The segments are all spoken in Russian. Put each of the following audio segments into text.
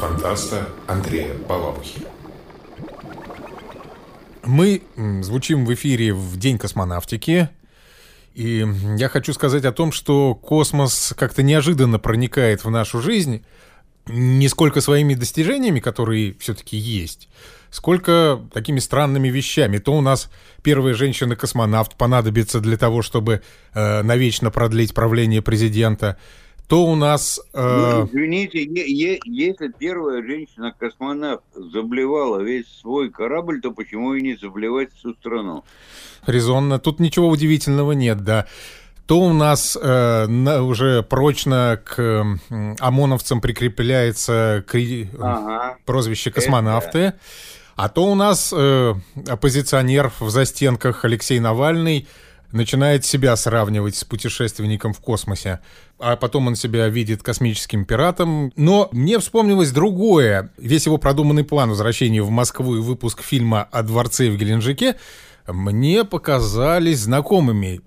фантаста Андрея Балабухи. Мы звучим в эфире в День космонавтики. И я хочу сказать о том, что космос как-то неожиданно проникает в нашу жизнь, не сколько своими достижениями, которые все-таки есть, сколько такими странными вещами. То у нас первая женщина-космонавт понадобится для того, чтобы э, навечно продлить правление президента, то у нас... Э... Ну, извините, если первая женщина-космонавт заблевала весь свой корабль, то почему и не заблевать всю страну? Резонно. Тут ничего удивительного нет, да то у нас э, на, уже прочно к э, ОМОНовцам прикрепляется кри... ага. прозвище космонавты. Это... А то у нас э, оппозиционер в застенках Алексей Навальный начинает себя сравнивать с путешественником в космосе, а потом он себя видит космическим пиратом. Но мне вспомнилось другое. Весь его продуманный план возвращения в Москву и выпуск фильма о дворце в Геленджике мне показались знакомыми.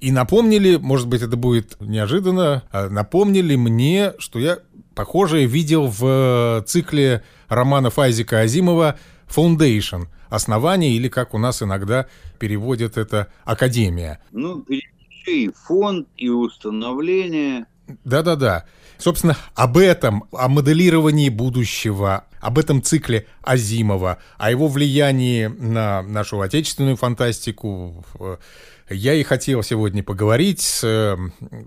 И напомнили, может быть, это будет неожиданно, а напомнили мне, что я похожее видел в цикле романов Айзека Азимова «Foundation», «Основание» или, как у нас иногда переводят это, «Академия». Ну, и фонд, и установление. Да-да-да. Собственно, об этом, о моделировании будущего, об этом цикле Азимова, о его влиянии на нашу отечественную фантастику, я и хотел сегодня поговорить с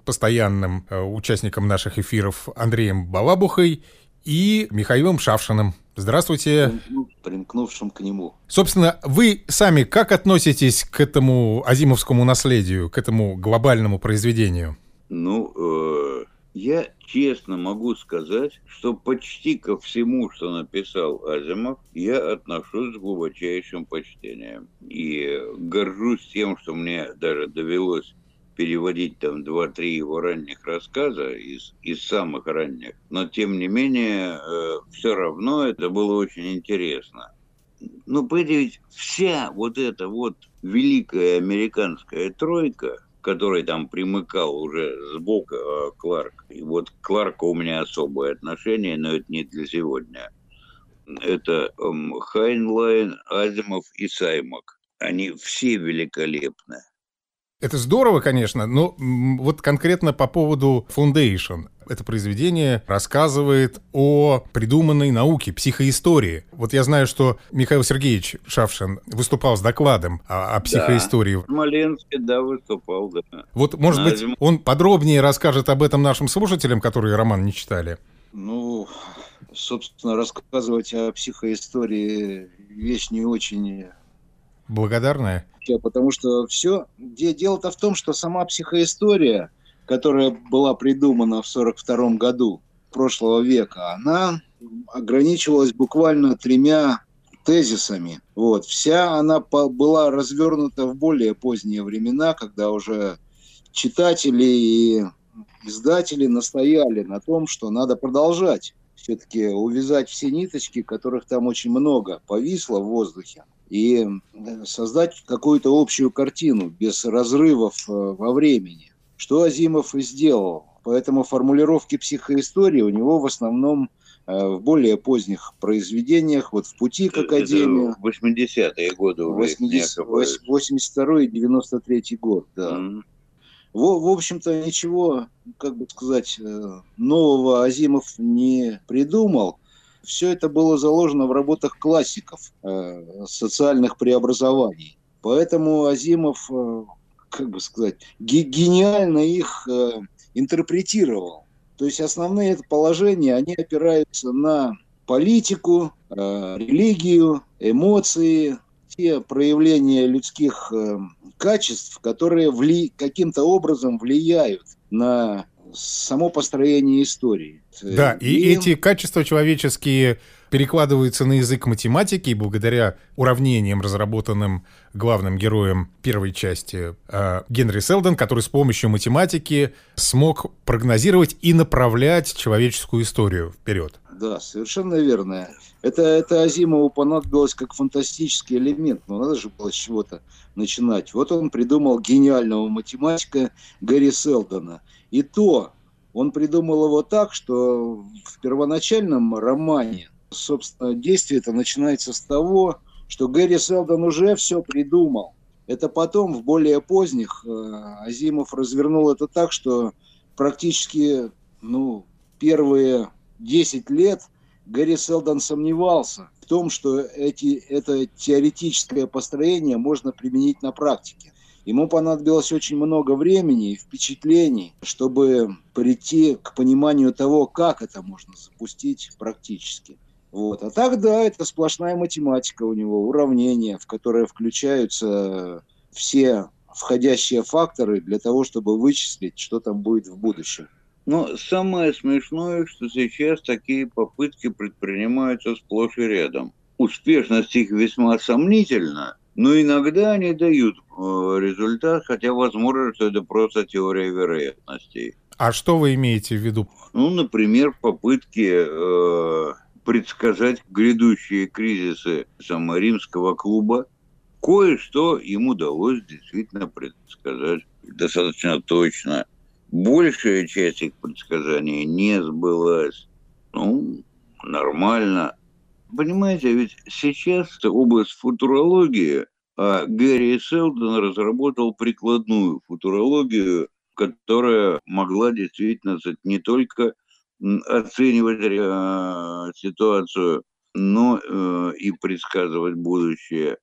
постоянным э, участником наших эфиров Андреем Балабухой и Михаилом Шавшиным. Здравствуйте. Примкнувшим к нему. Собственно, вы сами как относитесь к этому азимовскому наследию, к этому глобальному произведению? Ну, э, я честно могу сказать, что почти ко всему, что написал Азимов, я отношусь с глубочайшим почтением. И горжусь тем, что мне даже довелось переводить там два-три его ранних рассказа из, из самых ранних. Но тем не менее, э, все равно это было очень интересно. Ну, понимаете, вся вот эта вот великая американская тройка, который там примыкал уже сбоку э, Кларк. И вот к Кларку у меня особое отношение, но это не для сегодня. Это эм, Хайнлайн, Азимов и Саймак. Они все великолепны. Это здорово, конечно, но вот конкретно по поводу Foundation. Это произведение рассказывает о придуманной науке, психоистории. Вот я знаю, что Михаил Сергеевич Шавшин выступал с докладом о, о психоистории. Да, Смоленске, да, выступал, да. Вот, может На быть, зим... он подробнее расскажет об этом нашим слушателям, которые роман не читали. Ну, собственно, рассказывать о психоистории вещь не очень благодарная? Потому что все, дело-то в том, что сама психоистория, которая была придумана в 1942 году прошлого века, она ограничивалась буквально тремя тезисами. Вот. Вся она была развернута в более поздние времена, когда уже читатели и издатели настояли на том, что надо продолжать все-таки увязать все ниточки, которых там очень много повисло в воздухе и э, создать какую-то общую картину без разрывов э, во времени. Что Азимов и сделал. Поэтому формулировки психоистории у него в основном э, в более поздних произведениях, вот в «Пути к Академии». 80-е годы уже. 80, 82 и 93 год, да. Mm-hmm. В, в общем-то, ничего, как бы сказать, нового Азимов не придумал все это было заложено в работах классиков э, социальных преобразований. Поэтому Азимов, э, как бы сказать, гениально их э, интерпретировал. То есть основные положения, они опираются на политику, религию, эмоции, те проявления людских качеств, которые вли... каким-то образом влияют на само построение истории. Да, и, и эти качества человеческие перекладываются на язык математики благодаря уравнениям, разработанным главным героем первой части э, Генри Селдон, который с помощью математики смог прогнозировать и направлять человеческую историю вперед. Да, совершенно верно. Это, это Азимову понадобилось как фантастический элемент, но надо же было с чего-то начинать. Вот он придумал гениального математика Гарри Селдона – и то Он придумал его так, что в первоначальном романе, собственно, действие это начинается с того, что Гэри Селдон уже все придумал. Это потом, в более поздних, э, Азимов развернул это так, что практически ну, первые 10 лет Гэри Селдон сомневался в том, что эти, это теоретическое построение можно применить на практике. Ему понадобилось очень много времени и впечатлений, чтобы прийти к пониманию того, как это можно запустить практически. Вот. А так, да, это сплошная математика у него, уравнения, в которые включаются все входящие факторы для того, чтобы вычислить, что там будет в будущем. Но самое смешное, что сейчас такие попытки предпринимаются сплошь и рядом. Успешность их весьма сомнительна, но иногда они дают э, результат, хотя возможно, что это просто теория вероятностей. А что вы имеете в виду? Ну, например, попытки э, предсказать грядущие кризисы саморимского клуба. Кое-что им удалось действительно предсказать достаточно точно. Большая часть их предсказаний не сбылась. Ну, нормально. Понимаете, ведь сейчас область футурологии, а Гэри Селдон разработал прикладную футурологию, которая могла действительно не только оценивать э, ситуацию, но э, и предсказывать будущее,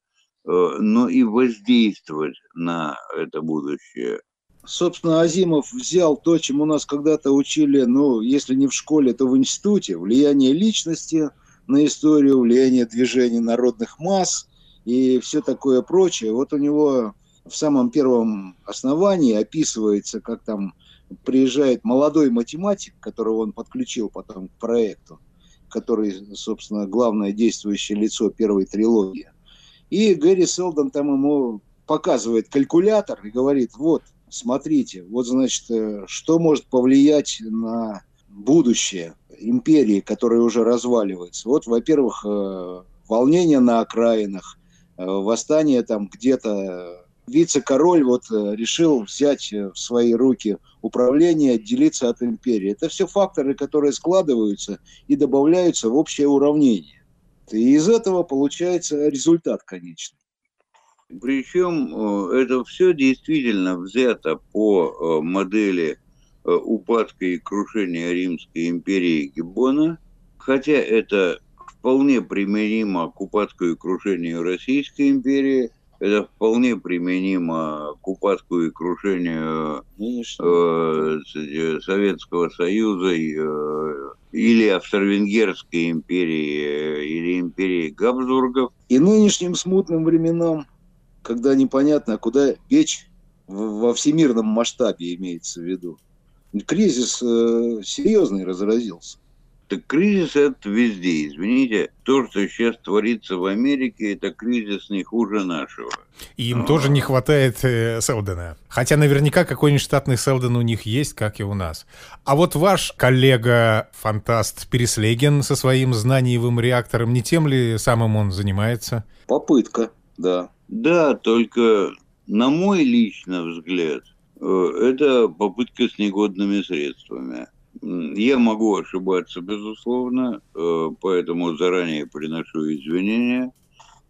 э, но и воздействовать на это будущее. Собственно, Азимов взял то, чему нас когда-то учили, ну, если не в школе, то в институте, влияние личности – на историю, влияние движений народных масс и все такое прочее. Вот у него в самом первом основании описывается, как там приезжает молодой математик, которого он подключил потом к проекту, который, собственно, главное действующее лицо первой трилогии. И Гэри Селдон там ему показывает калькулятор и говорит, вот, смотрите, вот, значит, э, что может повлиять на будущее империи, которая уже разваливается. Вот, во-первых, э, волнение на окраинах, э, восстание там где-то. Вице-король вот решил взять в свои руки управление, отделиться от империи. Это все факторы, которые складываются и добавляются в общее уравнение. И из этого получается результат конечный. Причем это все действительно взято по модели Э, упадка и крушения Римской империи Гиббона, хотя это вполне применимо к упадку и крушению Российской империи, это вполне применимо к упадку и крушению э, Советского Союза э, или Австро-Венгерской империи, э, или империи Габсбургов. И нынешним смутным временам, когда непонятно, куда печь во всемирном масштабе имеется в виду кризис э, серьезный разразился. Так кризис это везде, извините. То, что сейчас творится в Америке, это кризис не хуже нашего. И им а... тоже не хватает э, Селдена. Хотя наверняка какой-нибудь штатный Селден у них есть, как и у нас. А вот ваш коллега-фантаст Переслеген со своим знаниевым реактором, не тем ли самым он занимается? Попытка, да. Да, только на мой личный взгляд, Э, это попытка с негодными средствами. Я могу ошибаться, безусловно, э, поэтому заранее приношу извинения.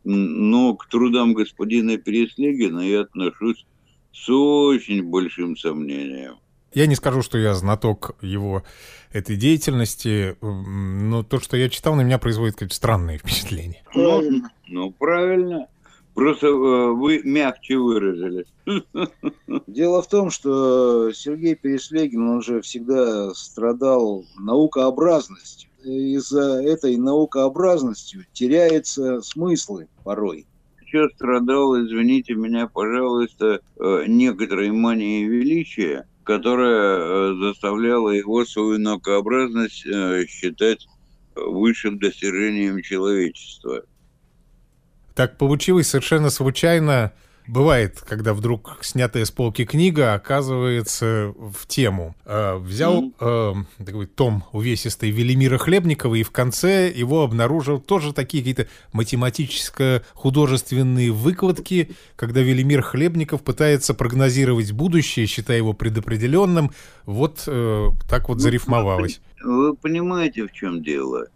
Но к трудам господина Переслегина я отношусь с очень большим сомнением. Я не скажу, что я знаток его этой деятельности, но то, что я читал, на меня производит какие-то странные впечатления. Ну, ну правильно. Просто э, вы мягче выразились. Дело в том, что Сергей Переслегин, он же всегда страдал наукообразностью. Из-за этой наукообразностью теряются смыслы порой. Еще страдал, извините меня, пожалуйста, э, некоторой манией величия, которая э, заставляла его свою наукообразность считать высшим достижением человечества. Так получилось совершенно случайно, бывает, когда вдруг снятая с полки книга оказывается в тему. Э, взял э, такой том увесистый Велимира Хлебникова и в конце его обнаружил тоже такие какие-то математическо-художественные выкладки, когда Велимир Хлебников пытается прогнозировать будущее, считая его предопределенным. Вот э, так вот ну, зарифмовалось. Вы понимаете, в чем дело?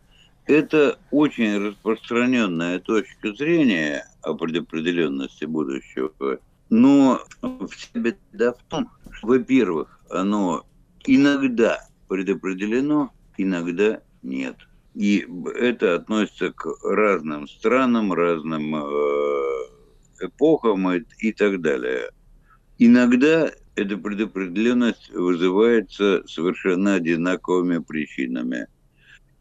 Это очень распространенная точка зрения о предопределенности будущего. Но вся беда в том, что, во-первых, оно иногда предопределено, иногда нет. И это относится к разным странам, разным э, эпохам и, и так далее. Иногда эта предопределенность вызывается совершенно одинаковыми причинами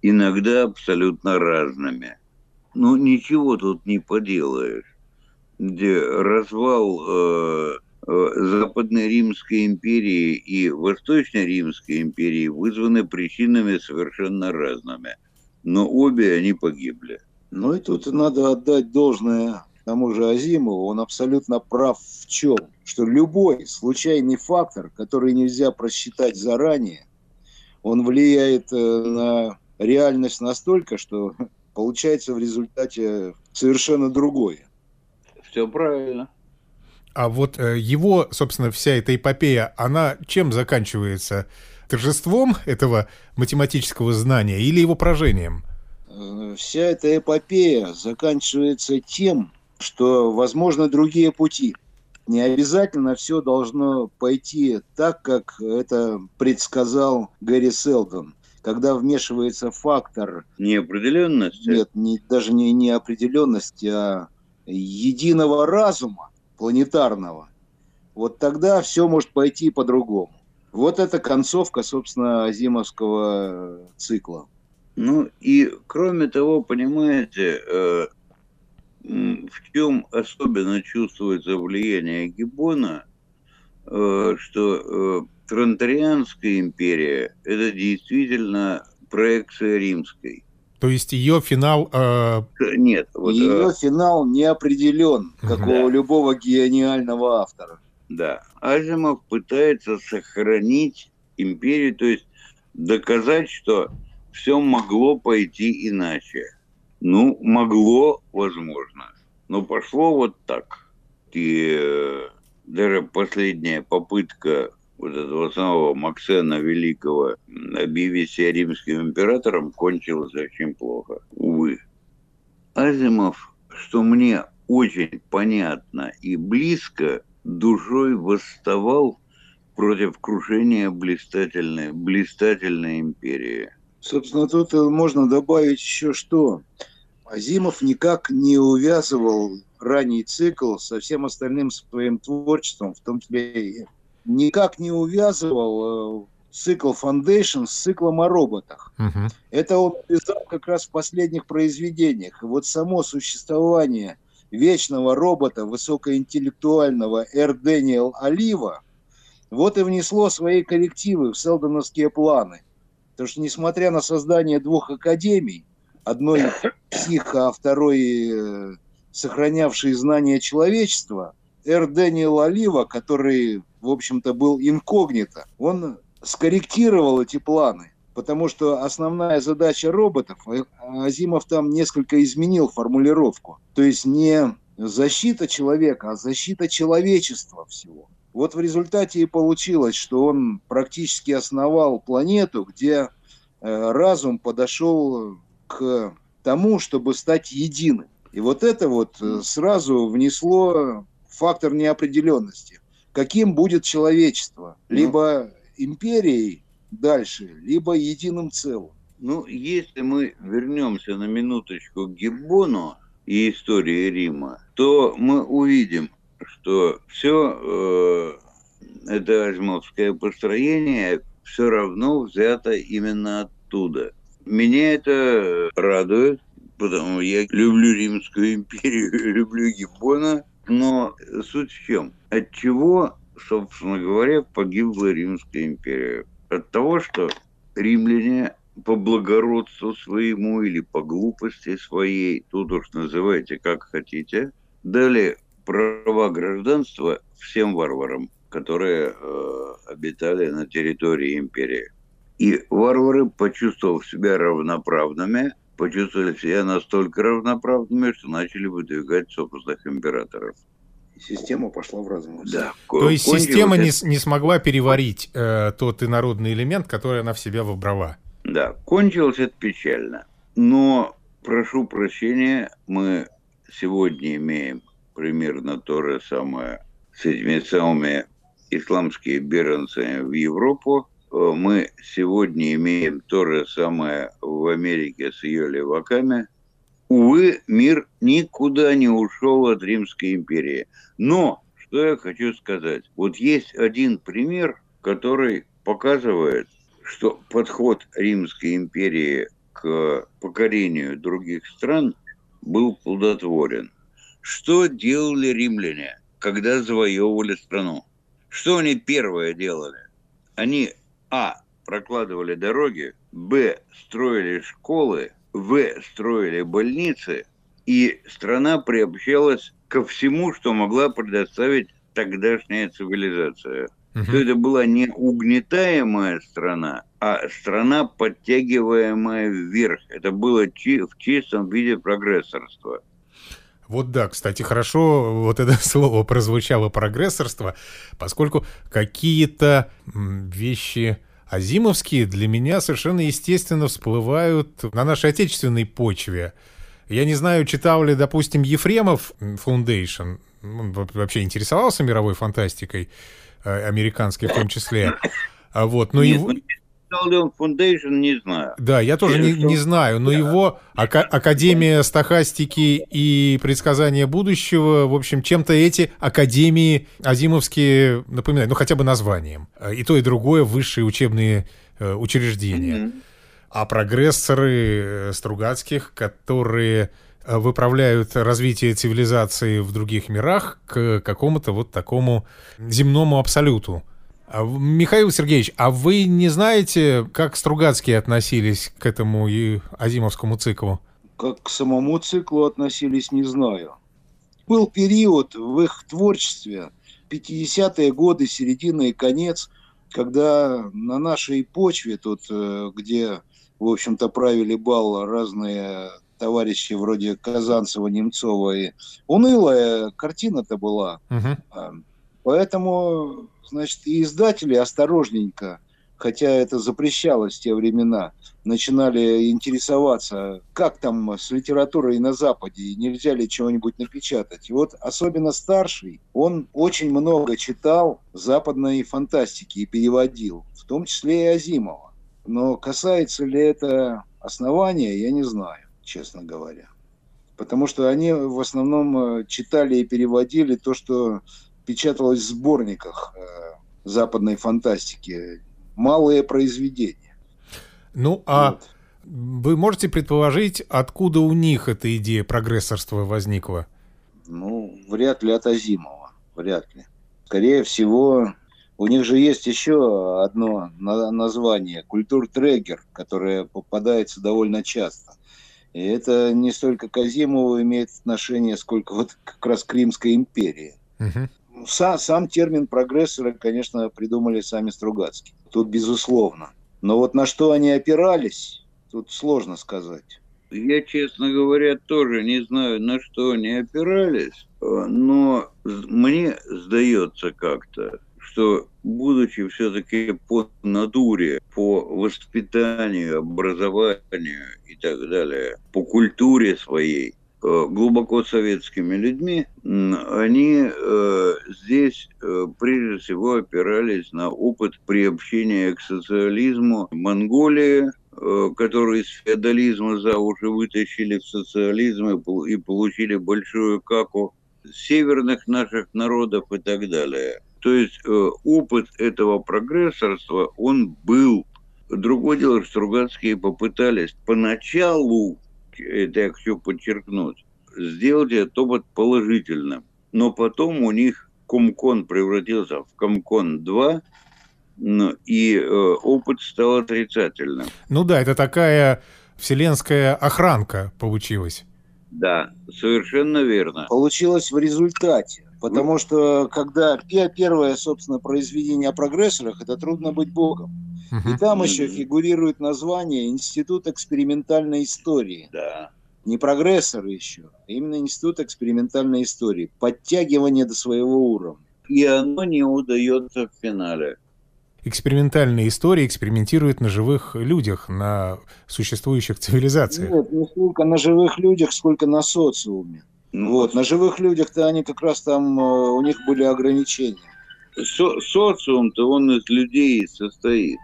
иногда абсолютно разными. Ну, ничего тут не поделаешь. Где развал э, э, Западной Римской империи и Восточной Римской империи вызваны причинами совершенно разными. Но обе они погибли. Ну и тут надо отдать должное тому же Азимову, он абсолютно прав в чем? Что любой случайный фактор, который нельзя просчитать заранее, он влияет э, на реальность настолько, что получается в результате совершенно другое. Все правильно. А вот э, его, собственно, вся эта эпопея, она чем заканчивается? Торжеством этого математического знания или его поражением? Э, вся эта эпопея заканчивается тем, что возможно другие пути. Не обязательно все должно пойти так, как это предсказал Гэри Селдон когда вмешивается фактор... Неопределенности? Нет, не, даже не неопределенности, а единого разума планетарного, вот тогда все может пойти по-другому. Вот это концовка, собственно, Азимовского цикла. Ну и кроме того, понимаете, э, в чем особенно чувствуется влияние Гиббона, э, что Тронтарианская империя – это действительно проекция римской. То есть ее финал... Э... Нет. Вот, ее э... финал не определен, как да. у любого гениального автора. Да. Азимов пытается сохранить империю, то есть доказать, что все могло пойти иначе. Ну, могло, возможно. Но пошло вот так. И э, даже последняя попытка вот этого самого Максена Великого объявить себя римским императором кончилось очень плохо, увы. Азимов, что мне очень понятно и близко, душой восставал против крушения блистательной, блистательной империи. Собственно, тут можно добавить еще что. Азимов никак не увязывал ранний цикл со всем остальным своим творчеством, в том числе никак не увязывал э, цикл Foundation с циклом о роботах. Угу. Это он писал как раз в последних произведениях. И вот само существование вечного робота высокоинтеллектуального Эр Дэниел Олива вот и внесло свои коррективы в селдоновские планы. Потому что, несмотря на создание двух академий, одной психо, а второй э, сохранявшей знания человечества, Эр Дэниел Олива, который в общем-то, был инкогнито. Он скорректировал эти планы, потому что основная задача роботов, э, Азимов там несколько изменил формулировку, то есть не защита человека, а защита человечества всего. Вот в результате и получилось, что он практически основал планету, где э, разум подошел к тому, чтобы стать единым. И вот это вот э, сразу внесло фактор неопределенности каким будет человечество. Ну. Либо империей дальше, либо единым целым. Ну, если мы вернемся на минуточку к Гиббону и истории Рима, то мы увидим, что все э, это азимовское построение все равно взято именно оттуда. Меня это радует, потому я люблю Римскую империю, люблю Гиббона, но суть в чем? От чего, собственно говоря, погибла Римская империя? От того, что римляне по благородству своему или по глупости своей, тут уж называйте как хотите, дали права гражданства всем варварам, которые э, обитали на территории империи. И варвары, почувствовав себя равноправными, почувствовали себя настолько равноправными, что начали выдвигать собственных императоров. Система пошла в разум. Да. То есть система не, не смогла переварить э, тот инородный элемент, который она в себя вобрала. Да, кончилось это печально. Но, прошу прощения, мы сегодня имеем примерно то же самое с этими самыми исламскими беженцами в Европу. Э, мы сегодня имеем то же самое в Америке с ее леваками. Увы, мир никуда не ушел от Римской империи. Но, что я хочу сказать. Вот есть один пример, который показывает, что подход Римской империи к покорению других стран был плодотворен. Что делали римляне, когда завоевывали страну? Что они первое делали? Они, а, прокладывали дороги, б, строили школы, в, строили больницы, и страна приобщалась ко всему, что могла предоставить тогдашняя цивилизация. Угу. Что это была не угнетаемая страна, а страна, подтягиваемая вверх. Это было чи в чистом виде прогрессорства. Вот да, кстати, хорошо вот это слово прозвучало прогрессорство, поскольку какие-то вещи азимовские для меня совершенно естественно всплывают на нашей отечественной почве. Я не знаю, читал ли, допустим, Ефремов Foundation, он вообще интересовался мировой фантастикой, э, американской в том числе. А вот, но его... Leon Foundation, не знаю. Да, я тоже не, не знаю, но да. его Ака Академия стахастики и предсказания будущего, в общем, чем-то эти академии азимовские напоминают, ну хотя бы названием. И то, и другое высшие учебные э, учреждения. Mm-hmm. А прогрессоры э, Стругацких, которые э, выправляют развитие цивилизации в других мирах к какому-то вот такому земному абсолюту. А Михаил Сергеевич, а вы не знаете, как Стругацкие относились к этому и Азимовскому циклу? Как к самому циклу относились, не знаю. Был период в их творчестве, 50-е годы, середина и конец, когда на нашей почве, тут, э, где, в общем-то, правили бал разные товарищи вроде Казанцева, Немцова, и унылая картина-то была. Угу. Поэтому значит, и издатели осторожненько, хотя это запрещалось в те времена, начинали интересоваться, как там с литературой на Западе, нельзя ли чего-нибудь напечатать. И вот особенно старший, он очень много читал западной фантастики и переводил, в том числе и Азимова. Но касается ли это основания, я не знаю, честно говоря. Потому что они в основном э, читали и переводили то, что печаталось в сборниках э, западной фантастики. Малые произведения. Ну, а вот. вы можете предположить, откуда у них эта идея прогрессорства возникла? Ну, вряд ли от Азимова. Вряд ли. Скорее всего, у них же есть еще одно название – культур-трегер, которое попадается довольно часто. И это не столько к Азимову имеет отношение, сколько вот как раз к Римской империи. Угу сам, сам термин прогрессоры, конечно, придумали сами Стругацкие. Тут безусловно. Но вот на что они опирались, тут сложно сказать. Я, честно говоря, тоже не знаю, на что они опирались, но мне сдается как-то, что, будучи все-таки по натуре, по воспитанию, образованию и так далее, по культуре своей, Э, глубоко советскими людьми, они э, здесь э, прежде всего опирались на опыт приобщения к социализму Монголии, которые из феодализма за уши вытащили в социализм и получили большую каку северных наших народов и так далее. То есть опыт этого прогрессорства, он был. Другое дело, что Стругацкие попытались поначалу это я хочу подчеркнуть, сделать этот опыт положительным. Но потом у них Комкон превратился в Комкон-2, ну, и э, опыт стал отрицательным. Ну да, это такая вселенская охранка получилась. Да, совершенно верно. Получилось в результате. Потому что когда первое, собственно, произведение о прогрессорах, это трудно быть богом. И там еще фигурирует название Институт экспериментальной истории. Да. Не прогрессоры еще, а именно Институт экспериментальной истории. Подтягивание до своего уровня. И оно не удается в финале экспериментальные истории экспериментируют на живых людях, на существующих цивилизациях. Нет, не столько на живых людях, сколько на социуме. Ну, вот, на живых людях-то они как раз там, э, у них были ограничения. Со социум-то он из людей состоит.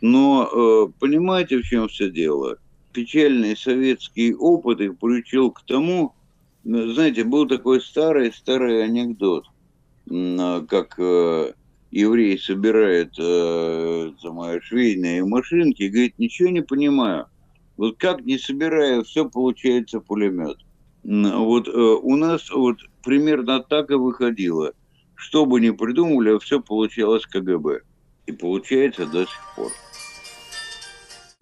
Но э, понимаете, в чем все дело? Печальный советский опыт их приучил к тому, знаете, был такой старый-старый анекдот, как э, еврей собирает э, швейные машинки и говорит, ничего не понимаю. Вот как не собирая, все получается пулемет. Вот э, у нас вот примерно так и выходило. Что бы ни придумали, все получалось КГБ. И получается до сих пор.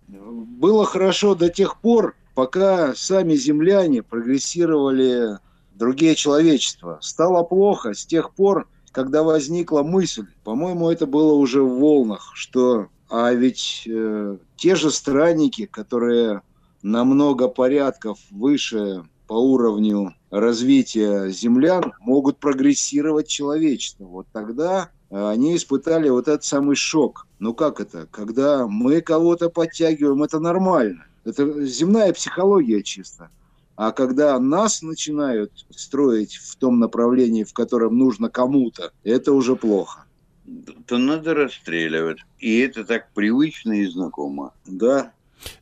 Было хорошо до тех пор, пока сами земляне прогрессировали другие человечества. Стало плохо с тех пор, когда возникла мысль, по-моему, это было уже в волнах, что а ведь э, те же странники, которые намного порядков выше по уровню развития землян, могут прогрессировать человечество. Вот тогда они испытали вот этот самый шок. Ну как это? Когда мы кого-то подтягиваем, это нормально. Это земная психология чисто. А когда нас начинают строить в том направлении, в котором нужно кому-то, это уже плохо. То надо расстреливать. И это так привычно и знакомо. Да.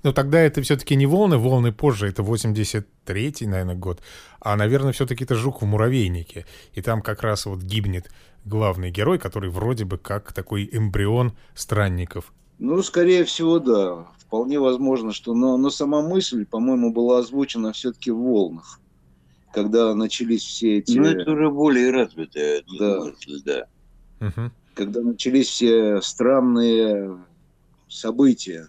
Но тогда это все-таки не волны, волны позже, это 83-й, наверное, год. А, наверное, все-таки это жук в муравейнике. И там как раз вот гибнет главный герой, который вроде бы как такой эмбрион странников. Ну, скорее всего, да. Вполне возможно, что... Но, но сама мысль, по-моему, была озвучена все-таки в «Волнах», когда начались все эти... Ну, это уже более развитая да. мысль, да. Угу. Когда начались все странные события,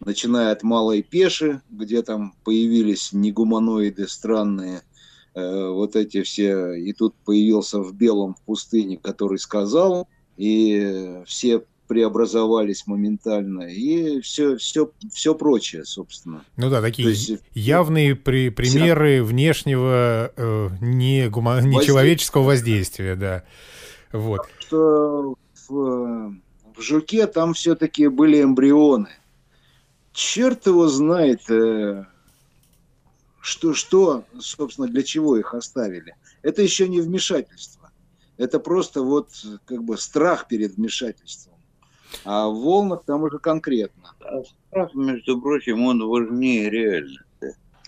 начиная от Малой Пеши, где там появились негуманоиды странные, э, вот эти все, и тут появился в белом в пустыне, который сказал, и все преобразовались моментально и все, все, все прочее, собственно. Ну да, такие есть, явные при, примеры вся... внешнего э, не гума... нечеловеческого воздействия, да. Вот. Что в, в жуке там все-таки были эмбрионы. Черт его знает, э, что, что, собственно, для чего их оставили. Это еще не вмешательство. Это просто вот как бы страх перед вмешательством. А в волнах там уже конкретно. А страх, между прочим, он важнее реально.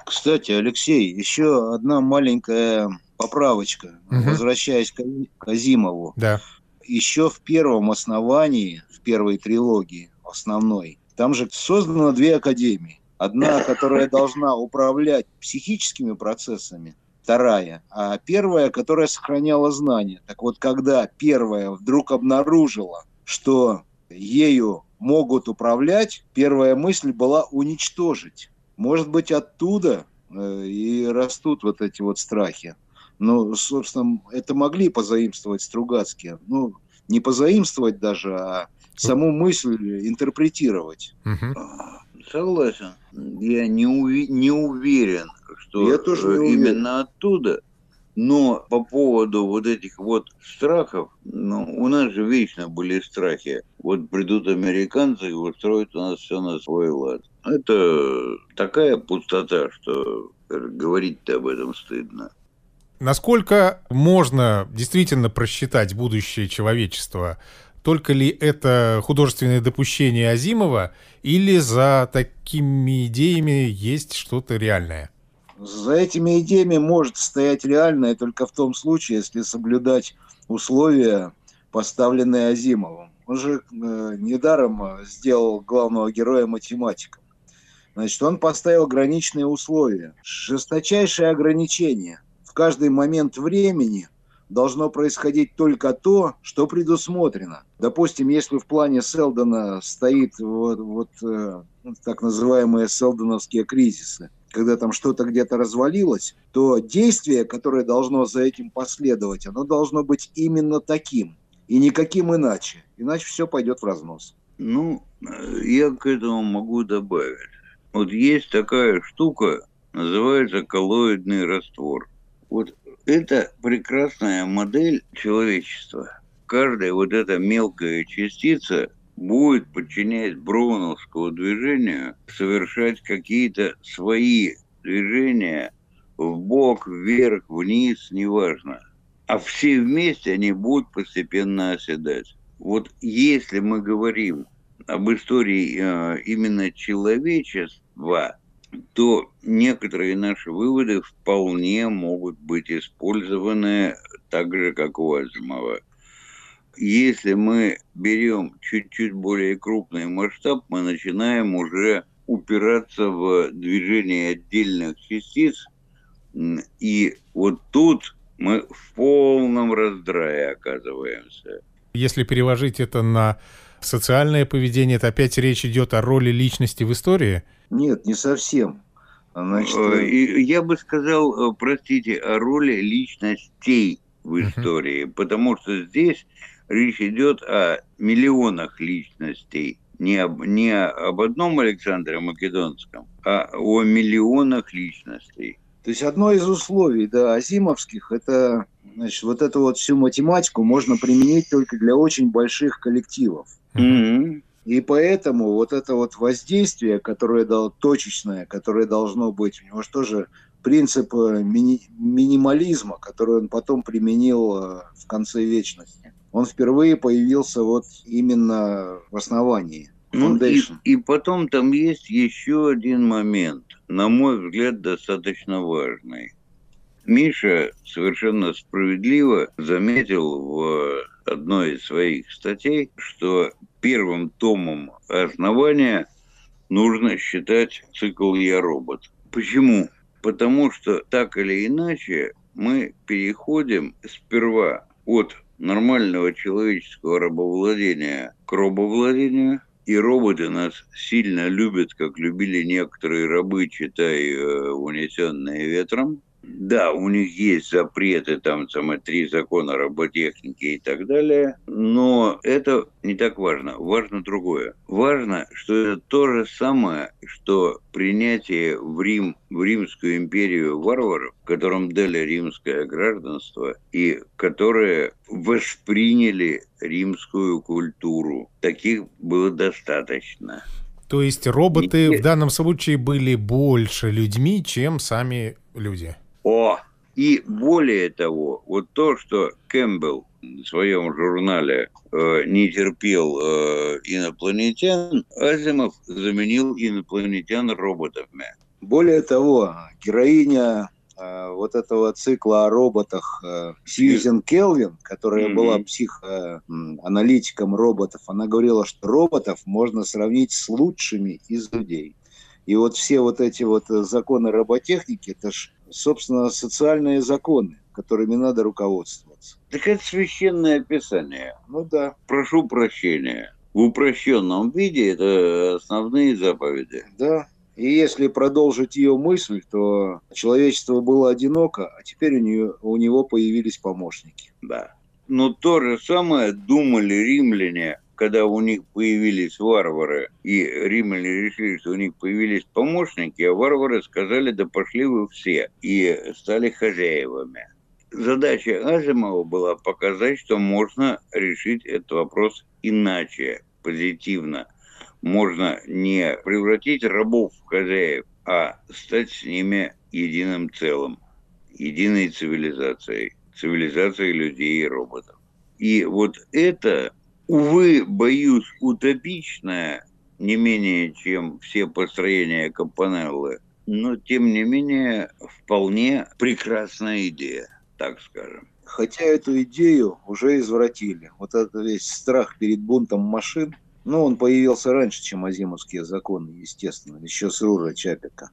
Кстати, Алексей, еще одна маленькая поправочка, угу. возвращаясь к Казимову. Да. Еще в первом основании, в первой трилогии основной, там же создано две академии. Одна, которая должна управлять психическими процессами, вторая, а первая, которая сохраняла знания. Так вот, когда первая вдруг обнаружила, что ею могут управлять, первая мысль была уничтожить. Может быть, оттуда э, и растут вот эти вот страхи. Ну, собственно, это могли позаимствовать Стругацкие. Ну, не позаимствовать даже, а саму мысль интерпретировать. Согласен. Я не, уви- не уверен, что Я тоже не именно уверен. оттуда но по поводу вот этих вот страхов, ну, у нас же вечно были страхи. Вот придут американцы и устроят у нас все на свой лад. Это такая пустота, что говорить-то об этом стыдно. Насколько можно действительно просчитать будущее человечества? Только ли это художественное допущение Азимова, или за такими идеями есть что-то реальное? За этими идеями может стоять реальное только в том случае, если соблюдать условия, поставленные Азимовым. Он же э, недаром сделал главного героя математиком. Значит, он поставил граничные условия, жесточайшие ограничения. В каждый момент времени должно происходить только то, что предусмотрено. Допустим, если в плане Селдона стоит вот, вот э, так называемые селдоновские кризисы, когда там что-то где-то развалилось, то действие, которое должно за этим последовать, оно должно быть именно таким и никаким иначе. Иначе все пойдет в разнос. Ну, я к этому могу добавить. Вот есть такая штука, называется коллоидный раствор. Вот это прекрасная модель человечества. Каждая вот эта мелкая частица будет, подчиняясь броуновскому движению, совершать какие-то свои движения в бок, вверх, вниз, неважно. А все вместе они будут постепенно оседать. Вот если мы говорим об истории э, именно человечества, то некоторые наши выводы вполне могут быть использованы так же, как у Азимова. Если мы берем чуть-чуть более крупный масштаб, мы начинаем уже упираться в движение отдельных частиц, и вот тут мы в полном раздрае оказываемся. Если переложить это на социальное поведение, это опять речь идет о роли личности в истории? Нет, не совсем. Значит, э, я бы сказал, э, простите, о роли личностей в истории, uh-huh. потому что здесь речь идет о миллионах личностей, не об, не об одном Александре Македонском, а о миллионах личностей. То есть одно из условий, да, азимовских, это, значит, вот эту вот всю математику можно применить только для очень больших коллективов. Mm-hmm. И поэтому вот это вот воздействие, которое дало точечное, которое должно быть, у него же тоже принцип э, мини- минимализма, который он потом применил э, в конце вечности. Он впервые появился вот именно в основании. Ну, и, и потом там есть еще один момент, на мой взгляд, достаточно важный. Миша совершенно справедливо заметил в одной из своих статей, что первым томом основания нужно считать цикл «Я робот». Почему? Потому что так или иначе мы переходим сперва от нормального человеческого рабовладения к робовладению, и роботы нас сильно любят, как любили некоторые рабы, читай э, «Унесенные ветром», да, у них есть запреты, там самые три закона роботехники и так далее, но это не так важно. Важно другое. Важно, что это то же самое, что принятие в Рим, в Римскую империю варваров, которым дали римское гражданство и которые восприняли римскую культуру. Таких было достаточно. То есть роботы и... в данном случае были больше людьми, чем сами люди? О, и более того, вот то, что Кэмпбелл в своем журнале э, не терпел э, инопланетян, Азимов заменил инопланетян роботами. Более того, героиня э, вот этого цикла о роботах э, Сьюзен Келвин, которая mm-hmm. была психоаналитиком роботов, она говорила, что роботов можно сравнить с лучшими из людей. И вот все вот эти вот законы роботехники, это ж собственно, социальные законы, которыми надо руководствоваться. Так это священное писание. Ну да. Прошу прощения. В упрощенном виде это основные заповеди. Да. И если продолжить ее мысль, то человечество было одиноко, а теперь у, нее, у него появились помощники. Да. Но то же самое думали римляне когда у них появились варвары, и римляне решили, что у них появились помощники, а варвары сказали, да пошли вы все, и стали хозяевами. Задача Азимова была показать, что можно решить этот вопрос иначе, позитивно. Можно не превратить рабов в хозяев, а стать с ними единым целым, единой цивилизацией, цивилизацией людей и роботов. И вот это увы, боюсь, утопичная, не менее, чем все построения Кампанеллы, но, тем не менее, вполне прекрасная идея, так скажем. Хотя эту идею уже извратили. Вот этот весь страх перед бунтом машин, ну, он появился раньше, чем азимовские законы, естественно, еще с Рура Чапика.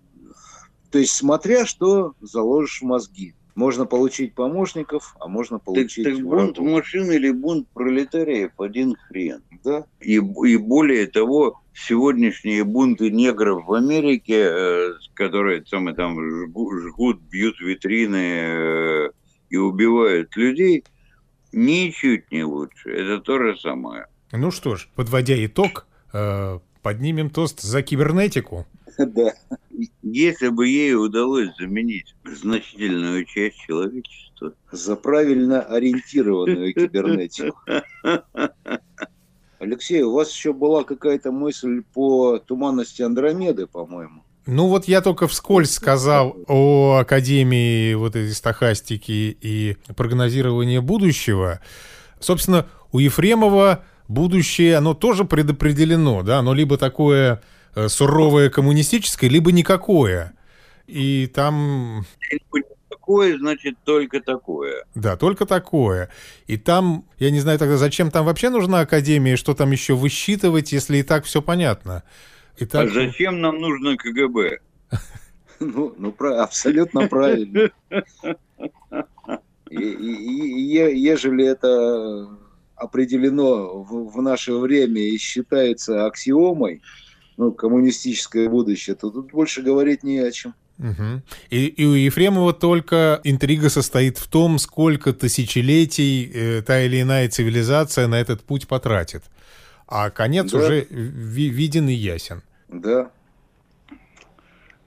То есть, смотря что заложишь в мозги. Можно получить помощников, а можно получить... Так, так бунт машин или бунт пролетариев один хрен. Да. И, и более того, сегодняшние бунты негров в Америке, э, которые там, там жгут, бьют витрины и убивают людей, ничуть не лучше. Это то же самое. Ну что ж, подводя итог, поднимем тост за кибернетику. Да. Если бы ей удалось заменить значительную часть человечества. За правильно ориентированную кибернетику. Алексей, у вас еще была какая-то мысль по туманности Андромеды, по-моему. Ну вот я только вскользь сказал о Академии вот этой стахастики и прогнозирования будущего. Собственно, у Ефремова будущее, оно тоже предопределено, да, оно либо такое суровое коммунистическое, либо никакое. И там... Такое, значит, только такое. Да, только такое. И там, я не знаю тогда, зачем там вообще нужна Академия, что там еще высчитывать, если и так все понятно. И так... А зачем нам нужно КГБ? Ну, ну абсолютно правильно. Ежели это определено в, в наше время и считается аксиомой, ну, коммунистическое будущее, то тут больше говорить не о чем. Угу. И, и у Ефремова только интрига состоит в том, сколько тысячелетий э, та или иная цивилизация на этот путь потратит. А конец да. уже ви- виден и ясен. Да.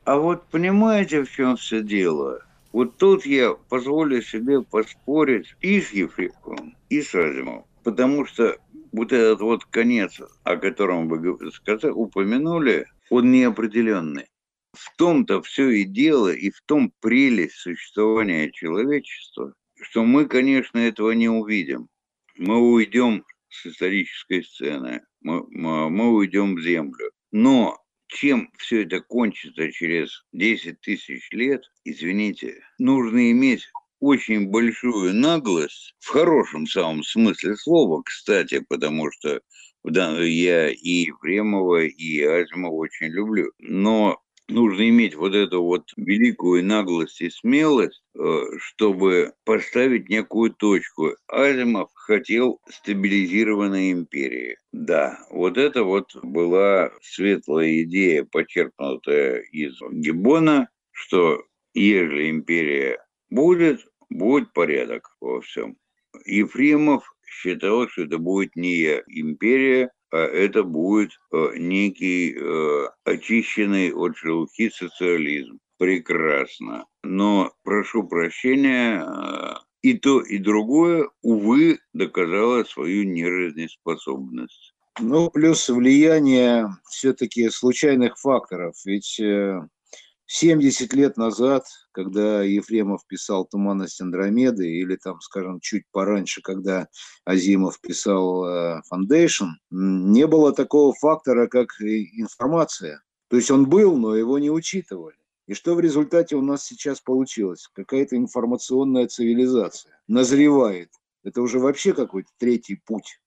А вот понимаете, в чем все дело? Вот тут я позволю себе поспорить и с Ефремовым, и с Азимовым. Потому что вот этот вот конец, о котором вы сказали, упомянули, он неопределенный. В том-то все и дело, и в том прелесть существования человечества, что мы, конечно, этого не увидим. Мы уйдем с исторической сцены, мы, мы, уйдем в землю. Но чем все это кончится через 10 тысяч лет, извините, нужно иметь очень большую наглость, в хорошем самом смысле слова, кстати, потому что я и Ефремова, и Азимова очень люблю. Но нужно иметь вот эту вот великую наглость и смелость, э, чтобы поставить некую точку. Азимов хотел стабилизированной империи. Да, вот это вот была светлая идея, почерпнутая из Гиббона, что если империя будет, будет порядок во всем. Ефремов считал, что это будет не империя, а это будет э, некий э, очищенный от шелухи социализм. Прекрасно. Но, прошу прощения, э, и то, и другое, увы, доказало свою нежизнеспособность. Ну, плюс влияние все-таки случайных факторов. Ведь 70 лет назад, когда Ефремов писал «Туманность Андромеды», или там, скажем, чуть пораньше, когда Азимов писал э, «Foundation», не было такого фактора, как информация. То есть он был, но его не учитывали. И что в результате у нас сейчас получилось? Какая-то информационная цивилизация назревает. Это уже вообще какой-то третий путь.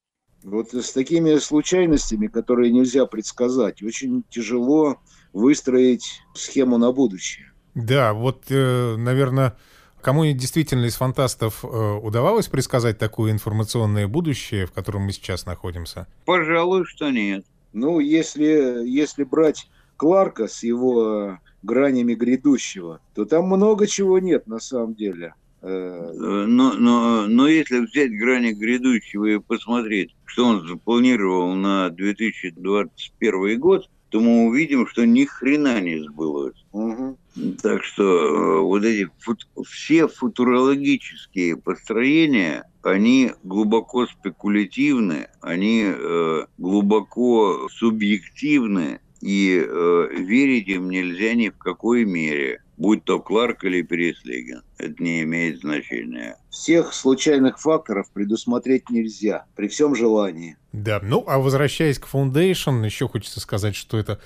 Вот с такими случайностями, которые нельзя предсказать, очень тяжело выстроить схему на будущее. Да, вот, э, наверное, кому действительно из фантастов э, удавалось предсказать такое информационное будущее, в котором мы сейчас находимся? Пожалуй, что нет. Ну, если, если брать Кларка с его гранями грядущего, то там много чего нет на самом деле. Э, но, но, но если взять грани грядущего и посмотреть, что он запланировал на 2021 год, то мы увидим, что ни хрена не сбылось. Угу. Так что э, вот эти фут, все футурологические построения, они глубоко спекулятивны, они э, глубоко субъективны, и э, верить им нельзя ни в какой мере будь то Кларк или Переслегин. Это не имеет значения. Всех случайных факторов предусмотреть нельзя, при всем желании. Да, ну а возвращаясь к Foundation, еще хочется сказать, что это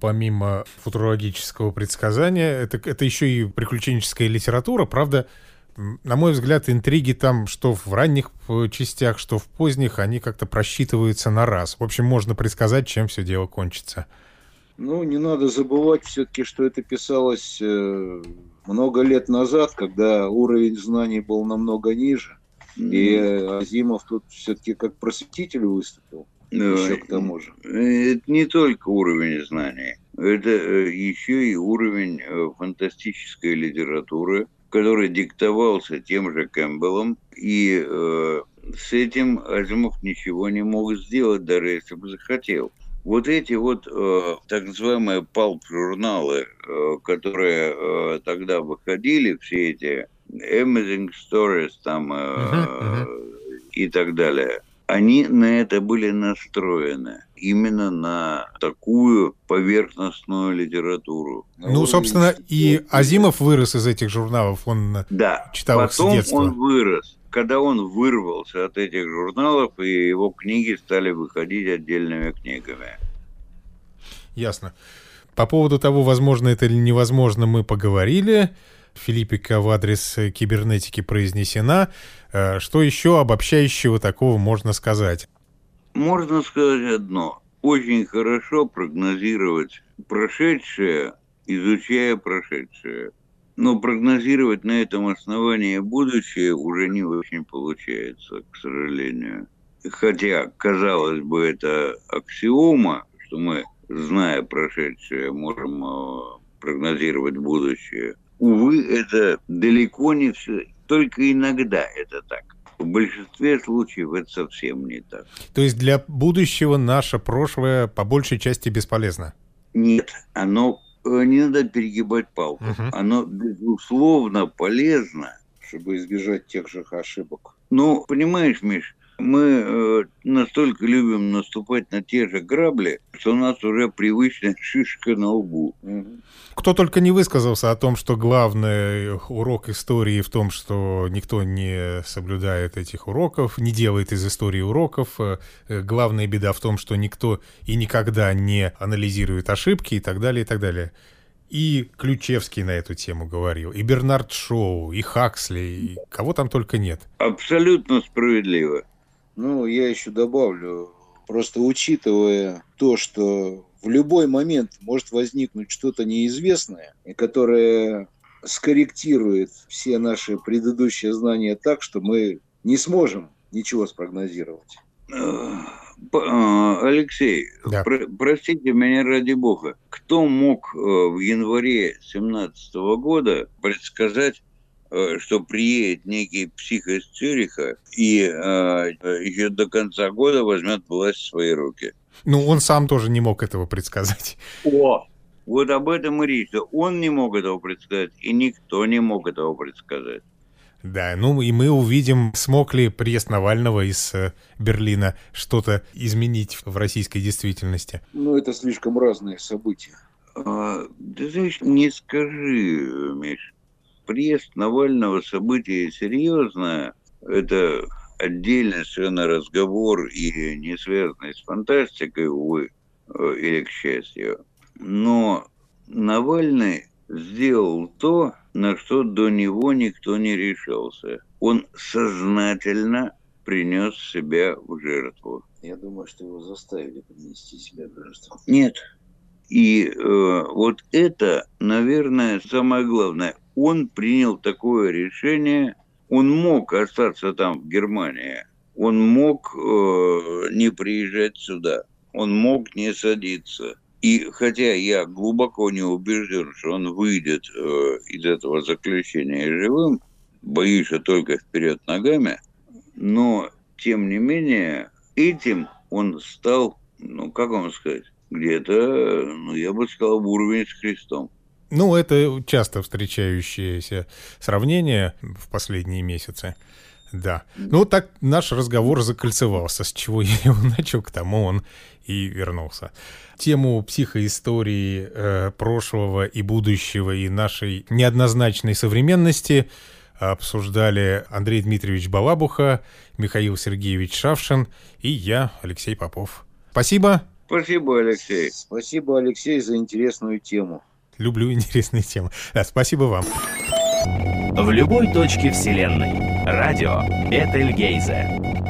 помимо футурологического предсказания, это, это еще и приключенческая литература, правда, на мой взгляд, интриги там, что в ранних э, частях, что в поздних, они как-то просчитываются на раз. В общем, можно предсказать, чем все дело кончится. Ну, не надо забывать все-таки, что это писалось э, много лет назад, когда уровень знаний был намного ниже. Mm-hmm. И Азимов тут все-таки как просветитель выступил. Еще к тому же. Это не только уровень знаний, это еще и уровень фантастической литературы, который диктовался тем же Кэмпбеллом, и э, с этим Азимов ничего не мог сделать, даже если бы захотел. Вот эти вот э, так называемые палп-журналы, э, которые э, тогда выходили, все эти Amazing Stories там э, uh-huh, uh-huh. и так далее, они на это были настроены именно на такую поверхностную литературу. Ну, собственно, и Азимов вырос из этих журналов, он да. читал Потом их с детства. он вырос. Когда он вырвался от этих журналов, и его книги стали выходить отдельными книгами. Ясно. По поводу того, возможно это или невозможно, мы поговорили. Филиппика в адрес кибернетики произнесена. Э, что еще обобщающего такого можно сказать? Можно сказать одно. Очень хорошо прогнозировать прошедшее, изучая прошедшее. Но прогнозировать на этом основании будущее уже не очень получается, к сожалению. Хотя, казалось бы, это аксиома, что мы, зная прошедшее, можем э, прогнозировать будущее. Увы, это далеко не все. Только иногда это так. В большинстве случаев это совсем не так. То есть для будущего наше прошлое по большей части бесполезно? Нет, оно не надо перегибать палку. Угу. Оно, безусловно, полезно. Чтобы избежать тех же ошибок. Ну, понимаешь, Миш, мы э, настолько любим наступать на те же грабли, что у нас уже привычная шишка на лбу. Кто только не высказался о том, что главный урок истории в том, что никто не соблюдает этих уроков, не делает из истории уроков. Э, главная беда в том, что никто и никогда не анализирует ошибки и так далее, и так далее. И Ключевский на эту тему говорил, и Бернард Шоу, и Хаксли, и кого там только нет. Абсолютно справедливо. Ну, я еще добавлю, просто учитывая то, что в любой момент может возникнуть что-то неизвестное, и которое скорректирует все наши предыдущие знания так, что мы не сможем ничего спрогнозировать. А, Алексей, да. про простите меня ради бога, кто мог э, в январе 2017 года предсказать что приедет некий псих из Цюриха и э, еще до конца года возьмет власть в свои руки. Ну, он сам тоже не мог этого предсказать. О, вот об этом и речь. Он не мог этого предсказать, и никто не мог этого предсказать. Да, ну и мы увидим, смог ли приезд Навального из э, Берлина что-то изменить в российской действительности. Ну, это слишком разные события. А, ты знаешь, не скажи, Миш приезд Навального событие серьезное. Это отдельный совершенно разговор и не связанный с фантастикой, увы, э, или к счастью. Но Навальный сделал то, на что до него никто не решился. Он сознательно принес себя в жертву. Я думаю, что его заставили принести себя в жертву. Нет. И э, вот это, наверное, самое главное он принял такое решение, он мог остаться там, в Германии, он мог э, не приезжать сюда, он мог не садиться. И хотя я глубоко не убежден, что он выйдет э, из этого заключения живым, боюсь, что только вперед ногами, но тем не менее этим он стал, ну как вам сказать, где-то, ну я бы сказал, в уровень с Христом. Ну, это часто встречающееся сравнение в последние месяцы. Да. Ну, так наш разговор закольцевался. С чего я его начал, к тому он и вернулся. Тему психоистории э, прошлого и будущего и нашей неоднозначной современности обсуждали Андрей Дмитриевич Балабуха, Михаил Сергеевич Шавшин и я, Алексей Попов. Спасибо. Спасибо, Алексей. Спасибо, Алексей, за интересную тему. Люблю интересные темы. Да, спасибо вам. В любой точке Вселенной. Радио Бетельгейзе.